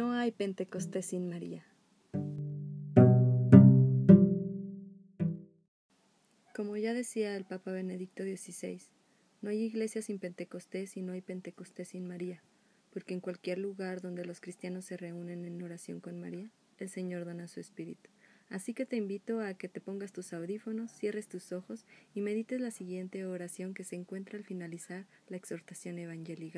hay Pentecostés sin María. Como ya decía el Papa Benedicto XVI, no hay iglesia sin Pentecostés y no hay Pentecostés sin María, porque en cualquier lugar donde los cristianos se reúnen en oración con María, el Señor dona su Espíritu. Así que te invito a que te pongas tus audífonos, cierres tus ojos y medites la siguiente oración que se encuentra al finalizar la exhortación Evangelii.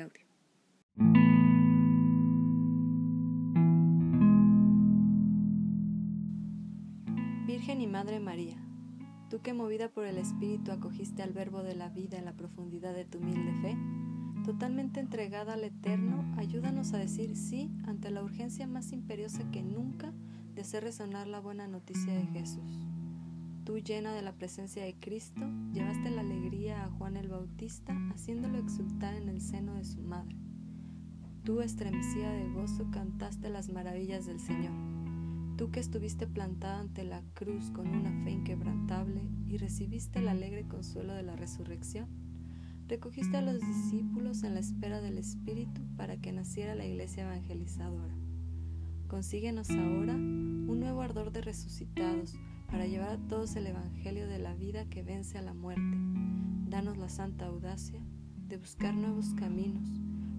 Madre María, tú que movida por el Espíritu acogiste al Verbo de la vida en la profundidad de tu humilde fe, totalmente entregada al Eterno, ayúdanos a decir sí ante la urgencia más imperiosa que nunca de hacer resonar la buena noticia de Jesús. Tú, llena de la presencia de Cristo, llevaste la alegría a Juan el Bautista, haciéndolo exultar en el seno de su madre. Tú, estremecida de gozo, cantaste las maravillas del Señor. Tú que estuviste plantada ante la cruz con una fe inquebrantable y recibiste el alegre consuelo de la resurrección, recogiste a los discípulos en la espera del Espíritu para que naciera la iglesia evangelizadora. Consíguenos ahora un nuevo ardor de resucitados para llevar a todos el Evangelio de la vida que vence a la muerte. Danos la santa audacia de buscar nuevos caminos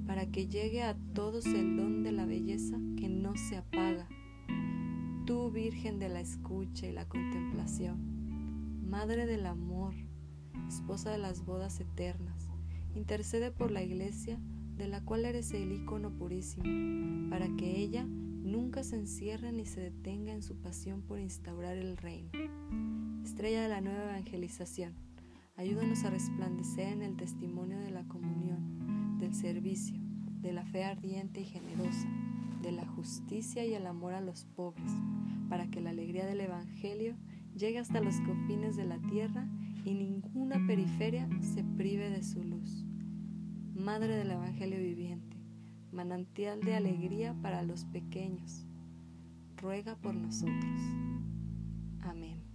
para que llegue a todos el don de la belleza que no se apaga. Tú, Virgen de la escucha y la contemplación, Madre del amor, esposa de las bodas eternas, intercede por la iglesia de la cual eres el icono purísimo, para que ella nunca se encierre ni se detenga en su pasión por instaurar el reino. Estrella de la nueva evangelización, ayúdanos a resplandecer en el testimonio de la comunión, del servicio, de la fe ardiente y generosa, de la justicia y el amor a los pobres, para que la alegría del Evangelio llegue hasta los confines de la tierra y ninguna periferia se prive de su luz. Madre del Evangelio viviente, manantial de alegría para los pequeños, ruega por nosotros. Amén.